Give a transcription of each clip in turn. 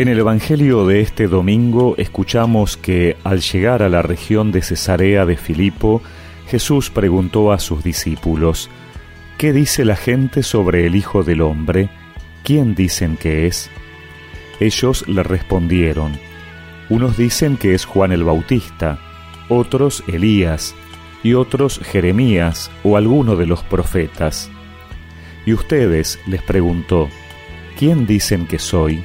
En el Evangelio de este domingo escuchamos que al llegar a la región de Cesarea de Filipo, Jesús preguntó a sus discípulos, ¿Qué dice la gente sobre el Hijo del Hombre? ¿Quién dicen que es? Ellos le respondieron, unos dicen que es Juan el Bautista, otros Elías, y otros Jeremías o alguno de los profetas. Y ustedes, les preguntó, ¿quién dicen que soy?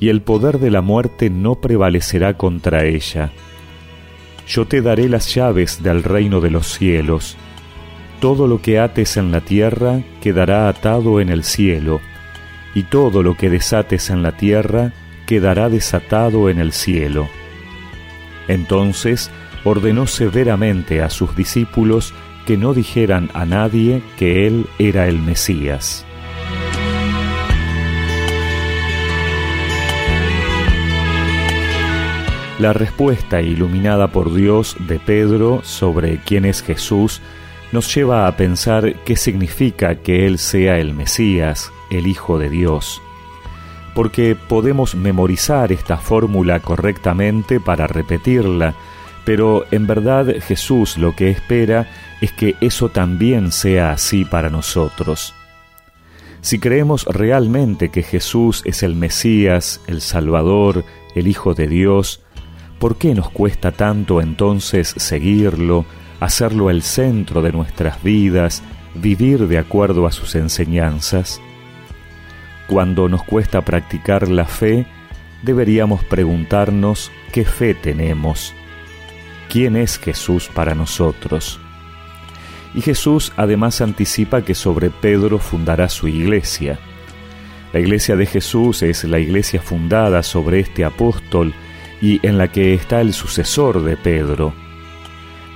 y el poder de la muerte no prevalecerá contra ella. Yo te daré las llaves del reino de los cielos. Todo lo que ates en la tierra quedará atado en el cielo, y todo lo que desates en la tierra quedará desatado en el cielo. Entonces ordenó severamente a sus discípulos que no dijeran a nadie que él era el Mesías. La respuesta iluminada por Dios de Pedro sobre quién es Jesús nos lleva a pensar qué significa que Él sea el Mesías, el Hijo de Dios. Porque podemos memorizar esta fórmula correctamente para repetirla, pero en verdad Jesús lo que espera es que eso también sea así para nosotros. Si creemos realmente que Jesús es el Mesías, el Salvador, el Hijo de Dios, ¿Por qué nos cuesta tanto entonces seguirlo, hacerlo el centro de nuestras vidas, vivir de acuerdo a sus enseñanzas? Cuando nos cuesta practicar la fe, deberíamos preguntarnos qué fe tenemos. ¿Quién es Jesús para nosotros? Y Jesús además anticipa que sobre Pedro fundará su iglesia. La iglesia de Jesús es la iglesia fundada sobre este apóstol y en la que está el sucesor de Pedro.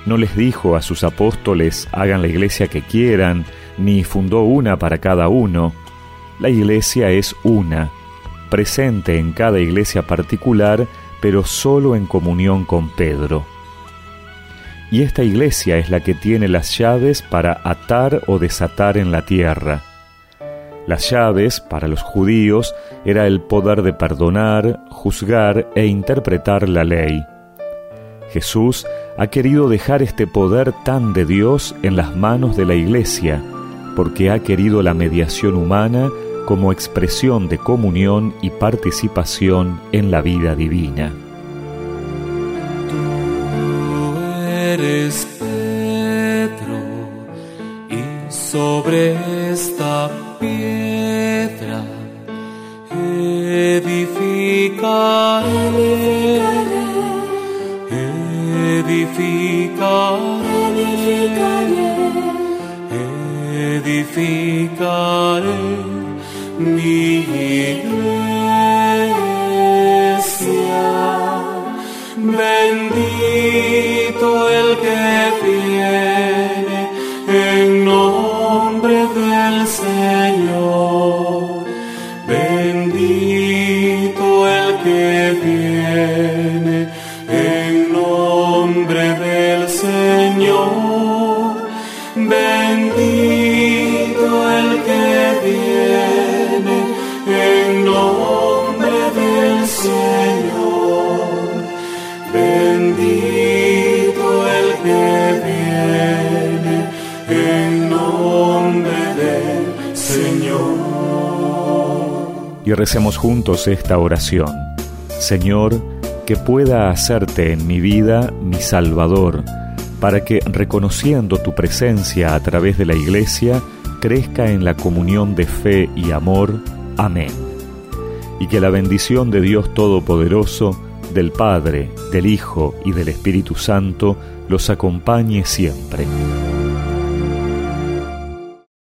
No les dijo a sus apóstoles hagan la iglesia que quieran, ni fundó una para cada uno. La iglesia es una, presente en cada iglesia particular, pero solo en comunión con Pedro. Y esta iglesia es la que tiene las llaves para atar o desatar en la tierra las llaves, para los judíos, era el poder de perdonar, juzgar e interpretar la ley. Jesús ha querido dejar este poder tan de Dios en las manos de la Iglesia, porque ha querido la mediación humana como expresión de comunión y participación en la vida divina. eres Pedro, y sobre esta piedra edificaré, edificaré, edificaré, mi iglesia. Bendito el que viene Bendito el que viene en nombre del Señor. Bendito el que viene en nombre del Señor. y recemos juntos esta oración. Señor, que pueda hacerte en mi vida mi Salvador, para que, reconociendo tu presencia a través de la Iglesia, crezca en la comunión de fe y amor. Amén. Y que la bendición de Dios Todopoderoso, del Padre, del Hijo y del Espíritu Santo los acompañe siempre.